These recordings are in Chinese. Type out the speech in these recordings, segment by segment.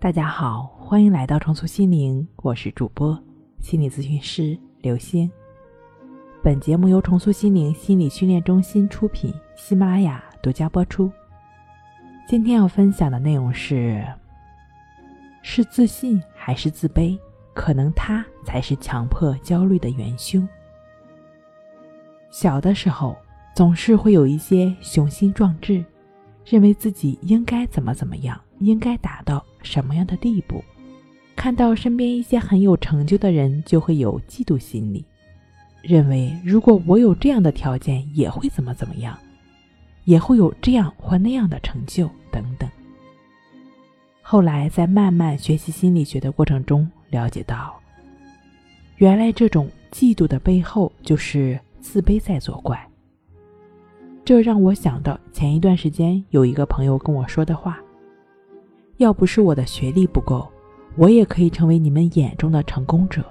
大家好，欢迎来到重塑心灵，我是主播心理咨询师刘星。本节目由重塑心灵心理训练中心出品，喜马拉雅独家播出。今天要分享的内容是：是自信还是自卑？可能他才是强迫焦虑的元凶。小的时候，总是会有一些雄心壮志，认为自己应该怎么怎么样，应该达到。什么样的地步？看到身边一些很有成就的人，就会有嫉妒心理，认为如果我有这样的条件，也会怎么怎么样，也会有这样或那样的成就等等。后来在慢慢学习心理学的过程中，了解到，原来这种嫉妒的背后就是自卑在作怪。这让我想到前一段时间有一个朋友跟我说的话。要不是我的学历不够，我也可以成为你们眼中的成功者。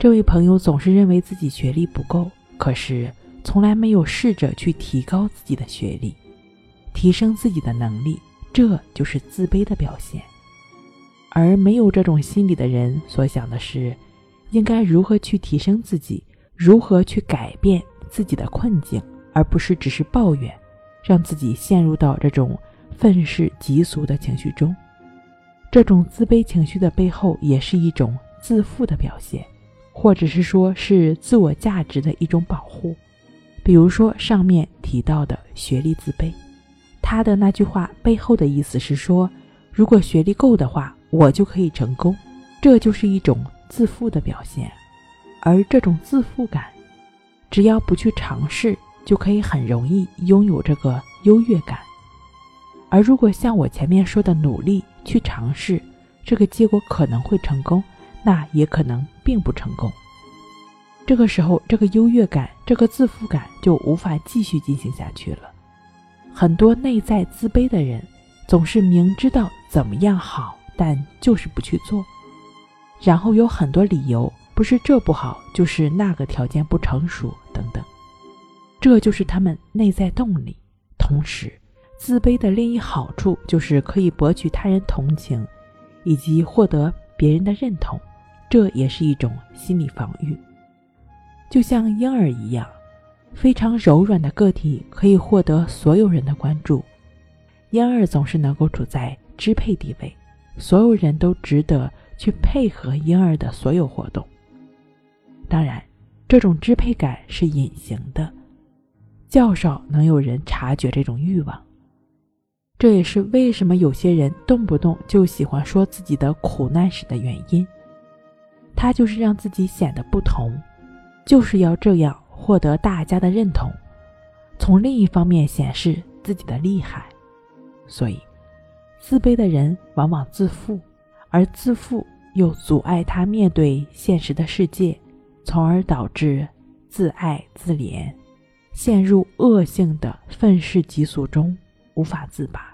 这位朋友总是认为自己学历不够，可是从来没有试着去提高自己的学历，提升自己的能力，这就是自卑的表现。而没有这种心理的人所想的是，应该如何去提升自己，如何去改变自己的困境，而不是只是抱怨，让自己陷入到这种。愤世嫉俗的情绪中，这种自卑情绪的背后也是一种自负的表现，或者是说是自我价值的一种保护。比如说上面提到的学历自卑，他的那句话背后的意思是说，如果学历够的话，我就可以成功，这就是一种自负的表现。而这种自负感，只要不去尝试，就可以很容易拥有这个优越感。而如果像我前面说的努力去尝试，这个结果可能会成功，那也可能并不成功。这个时候，这个优越感、这个自负感就无法继续进行下去了。很多内在自卑的人，总是明知道怎么样好，但就是不去做，然后有很多理由，不是这不好，就是那个条件不成熟等等。这就是他们内在动力，同时。自卑的另一好处就是可以博取他人同情，以及获得别人的认同，这也是一种心理防御。就像婴儿一样，非常柔软的个体可以获得所有人的关注。婴儿总是能够处在支配地位，所有人都值得去配合婴儿的所有活动。当然，这种支配感是隐形的，较少能有人察觉这种欲望。这也是为什么有些人动不动就喜欢说自己的苦难史的原因。他就是让自己显得不同，就是要这样获得大家的认同，从另一方面显示自己的厉害。所以，自卑的人往往自负，而自负又阻碍他面对现实的世界，从而导致自爱自怜，陷入恶性的愤世嫉俗中。无法自拔。